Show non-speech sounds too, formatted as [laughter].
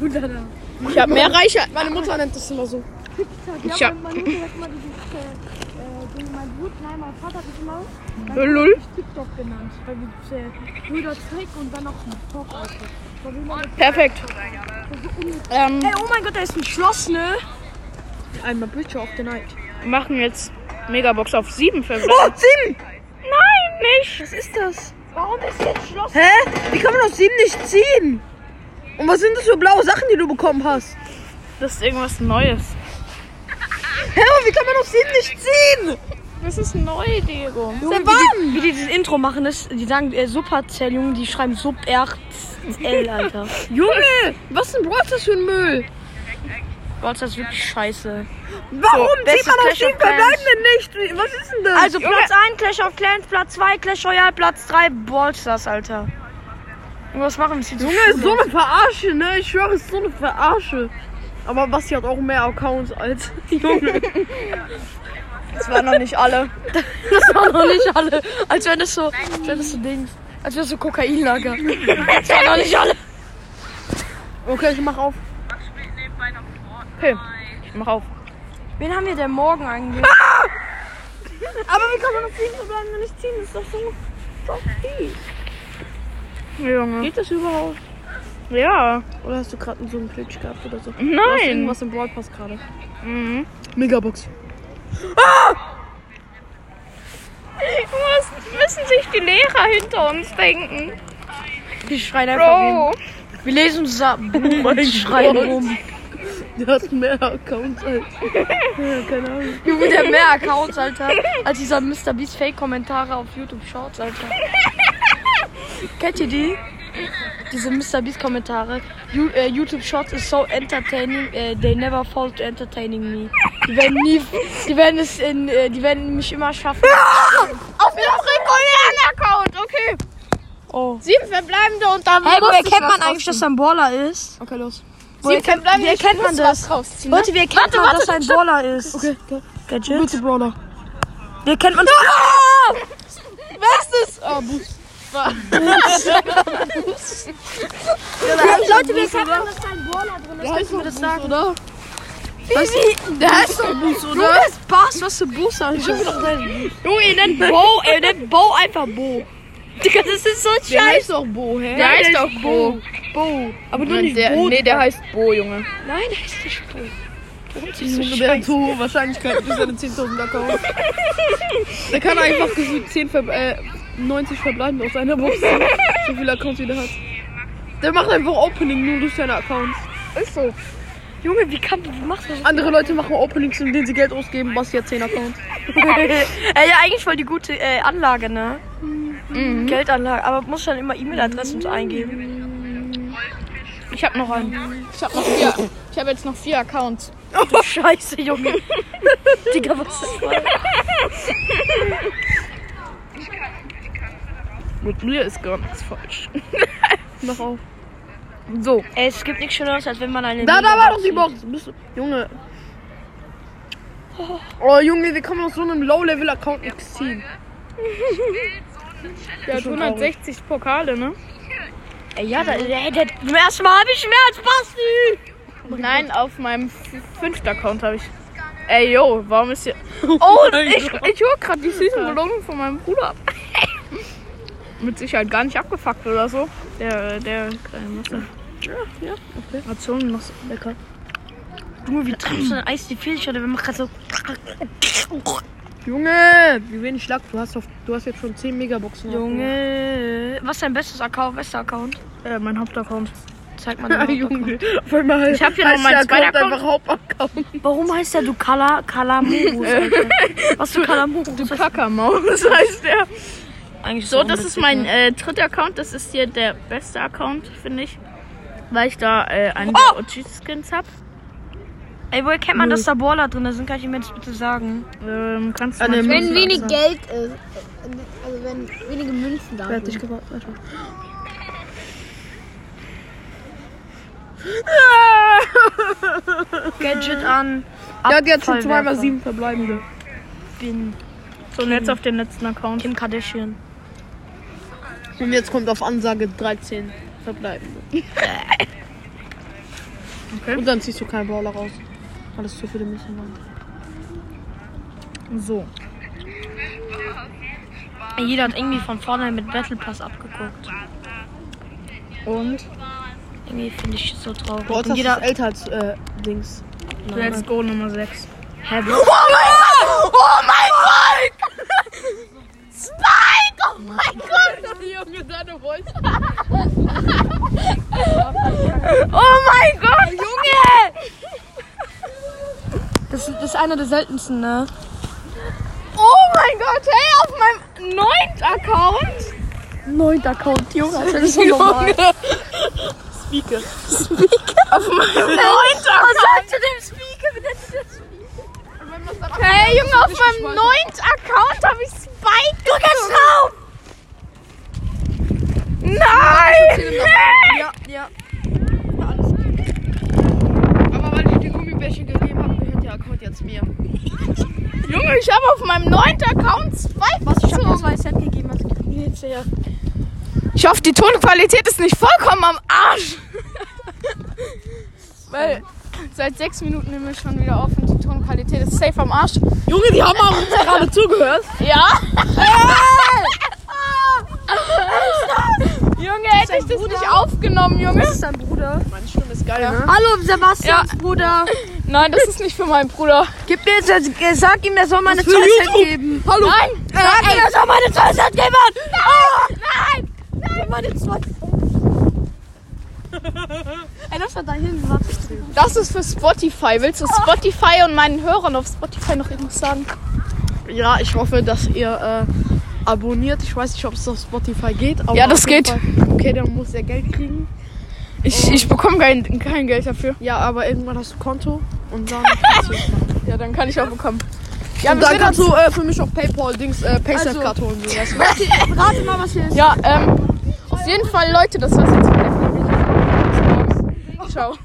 Guter Name. Ich habe mehr Reichweite. Meine Mutter nennt das immer so. Ich Ja, hab- meine Mutter sagt immer dieses, äh, äh, Ding, mein Bruder, nein, mein Vater hat es immer Äh, Lul. TikTok genannt. Weil wir äh, Brüder Trick und dann noch immer mit- Perfekt. Ähm, Ey, oh mein Gott, da ist ein Schloss, ne? einmal Bridge of the Night. Wir machen jetzt Megabox auf 7 verbleiben. Oh, sieben! Nein, nicht. Was ist das? Warum ist hier ein Schloss? Hä? Wie kann man auf sieben nicht ziehen? Und was sind das für blaue Sachen, die du bekommen hast? Das ist irgendwas Neues. Hä, und wie kann man auf sieben nicht ziehen? Das ist neu, Diego. Junge, wie, die, wie die dieses Intro machen, ist, die sagen äh, Supercell, Junge, die schreiben Sub RL, Alter. [laughs] Junge, was ist denn Brawl Stars für ein Müll? Gott, das ist wirklich scheiße. Warum zieht bestes man auf Clans. Verbleibenden nicht? Was ist denn das? Also Platz 1 Clash of Clans, Platz 2 Clash Royale, Platz 3 Ballstars, Alter. Junge, was machen wir jetzt hier? Junge, ist so eine Verarsche, ne? Ich schwöre, ist so eine Verarsche. Aber Basti hat auch mehr Accounts als [laughs] Junge. Das waren noch nicht alle. Das waren noch nicht alle. Als wenn das so, als wenn das so Dings. Als wäre das so Kokainlager. Das waren noch nicht alle. Okay, ich mach auf. Okay, ich mach auf. Wen haben wir denn morgen eigentlich? Aber wie kann man auf sieben Verbleibenden nicht ziehen? Das ist doch so, so viel. Junge. Geht das überhaupt? Ja. Oder hast du gerade so einen Glitch gehabt oder so? Du hast Nein. irgendwas im Brawl Pass gerade. Mhm. Megabox. Was müssen sich die Lehrer hinter uns denken? Die schreien einfach Bro. Wir lesen unser Buch mein und schreien Gott. rum. Der hat mehr Accounts als. ja, keine Ahnung. Junge, der mehr Accounts, Alter, als dieser Mr. Beast Fake-Kommentare auf YouTube Shorts, Alter. [laughs] Kennt ihr die? Diese Mr. Beast Kommentare. You, äh, YouTube Shorts is so entertaining, äh, they never fall to entertaining me. Die werden nie, die werden es in, äh, die werden mich immer schaffen. [laughs] Auf dem regulären Account, okay. Oh. Sieben verbleibende und dann Hey, woher kennt was man eigentlich, dass er ein Baller ist? Okay, los. Woher Sieben kennt, verbleibende, wie ich erkennt man das? was rausziehen, ne? Leute, wie erkennt Warte, man, warte, dass er ein. Baller ist? Okay, okay. Gadget? Bitte, Brawler. Wie erkennt man [laughs] Bestes! Oh, Boost. Leute, wie erkennt man, dass da ein Baller drin ist? Kannst du mir das sagen? oder? Wie? Der heißt doch Boost, Du oder? bist Bass, was für Boost, Alter. Junge, ihr nennt Bo, ihr nennt Bo einfach Bo. Digga, das ist so Der scheiße. heißt doch Bo, hä? Der heißt doch Bo. Bo. Aber nur nicht der, Bo. nee, der heißt Bo, Junge. Nein, der heißt nicht Bo. Du Junge, so der so hohe Wahrscheinlichkeit für seine 10.000 Accounts. [laughs] Der kann einfach gefühlt 10 Ver äh, 90 verbleiben aus einer Box. So viele Accounts wie der hat. Der macht einfach Opening nur durch seine Accounts. Ist so. Junge, wie kann wie machst du das? Andere Leute machen Openings, in denen sie Geld ausgeben. Basti hat 10 Accounts. [laughs] Ey, ja, eigentlich voll die gute äh, Anlage, ne? Mhm. Geldanlage. Aber muss dann immer E-Mail-Adressen so eingeben. Ich hab noch einen. Ich hab noch vier. Ich habe jetzt noch vier Accounts. Du Scheiße, Junge. [laughs] Digga, was ist das? [laughs] Mit mir ist gar nichts falsch. [laughs] Mach auf. So. Es gibt nichts Schöneres, als wenn man eine. Da, da war doch die Box. Bist du, Junge. Oh, Junge, wie kann man aus so einem Low-Level-Account nichts ziehen? Der hat schon 160 Pokale, ne? Ey, ja, da, ey, der, zum ersten Mal habe ich mehr als Basti. Nein, auf meinem fünften Account habe ich. Ey, yo, warum ist hier. Oh, [laughs] mein ich, ich hole gerade die süßen Belohnungen von meinem Bruder ab. Mit Sicherheit gar nicht abgefuckt oder so. Der, der kleine Mutter. Ja, ja, okay. So noch lecker. Junge, wie trinkst du ein Eis die Filch oder wenn man gerade so. Junge, wie wenig Schlag. Du hast, auf, du hast jetzt schon 10 Megaboxen. Junge. Was ist dein bestes Account, bester Account? Äh, mein Hauptaccount. Zeig mal den. [laughs] Junge. Auf einmal Ich hab hier noch meinen zweiten Account einfach Hauptaccount. Warum heißt der du Kala Kalamurus? [laughs] Was für Kalamurus? Du Kackermaus heißt der. Eigentlich So, das ist mein äh, äh, dritter Account. Das ist hier der beste Account, finde ich. Weil ich da äh, einen Oh! der OG-Skins hab. Ey, woher kennt man, dass da Baller drin sind? Kann ich mir das bitte sagen? Ähm, kannst du An mal. Wenn wenig langsam. Geld ist, also wenn wenige Münzen da sind. gewartet? Alter. [laughs] Gadget [laughs] an. Der hat jetzt schon zweimal sieben verbleibende. Bin So, und jetzt auf den letzten Account. Kim Kardashian. Und jetzt kommt auf Ansage 13 verbleibende. Okay. Und dann ziehst du keinen Brawler raus. Weil es zu viele waren. So. Jeder hat irgendwie von vorne mit Battle Pass abgeguckt. Und Irgendwie finde ich so traurig. Brawl Und jeder, ist älter als äh, Dings. let's go Nummer 6. Hä, [laughs] Bro? [laughs] Junge, deine Voice. Oh mein Gott, Junge! Das, das ist einer der seltensten, ne? Oh mein Gott, hey, auf meinem neunten Account. Neunter Account, Junge. Das ist so normal. Speaker. Auf meinem neunten Was sagst du dem Speaker? Hey, Junge, auf meinem neunten Account habe ich Spike. Kannst rauf. Nein! Ja, ja. Aber weil ich dir Gummibärchen gegeben habe, gehört der Account jetzt mir. Junge, ich habe auf meinem neunten Account Spike Was? Ich hab dir gezogen. zwei Cent gegeben. Die jetzt her? Ich hoffe, die Tonqualität ist nicht vollkommen am Arsch. [laughs] Weil seit sechs Minuten nehmen wir schon wieder auf und die Tonqualität ist safe am Arsch. Junge, die haben uns [laughs] gerade zugehört. Ja? [laughs] Junge, hätte ich das nicht aufgenommen, Junge? Das ist dein Bruder. Meine Stimme ist geil, ne? Hallo, Sebastians Bruder. Nein, das ist nicht für meinen Bruder. Gib mir jetzt, äh, sag ihm, er soll meine für 2 Cent YouTube. geben. Hallo. Nein! Sag ihm, er soll meine 2 Cent geben. Nein! Nein! Nein! Meine 2 [laughs] Ey, lass mal da hin. Warte. Das ist für Spotify. Willst du Spotify und meinen Hörern auf Spotify noch irgendwas sagen? Ja, ich hoffe, dass ihr äh, abonniert. Ich weiß nicht, ob es auf Spotify geht. Aber Ja, das geht. Fall- Okay, dann muss er Geld kriegen. Ich, ich bekomme kein, kein Geld dafür. Ja, aber irgendwann hast du Konto und dann kannst du. [laughs] Ja, dann kann ich auch bekommen. Ja, und dann kannst du äh, für mich auf Paypal-Dings äh, Paysafe-Card holen. So, weißt du? [laughs] Rate mal, was hier ist. Ja, ähm, auf jeden Fall, Leute, das war's jetzt mit der Folge. Ciao.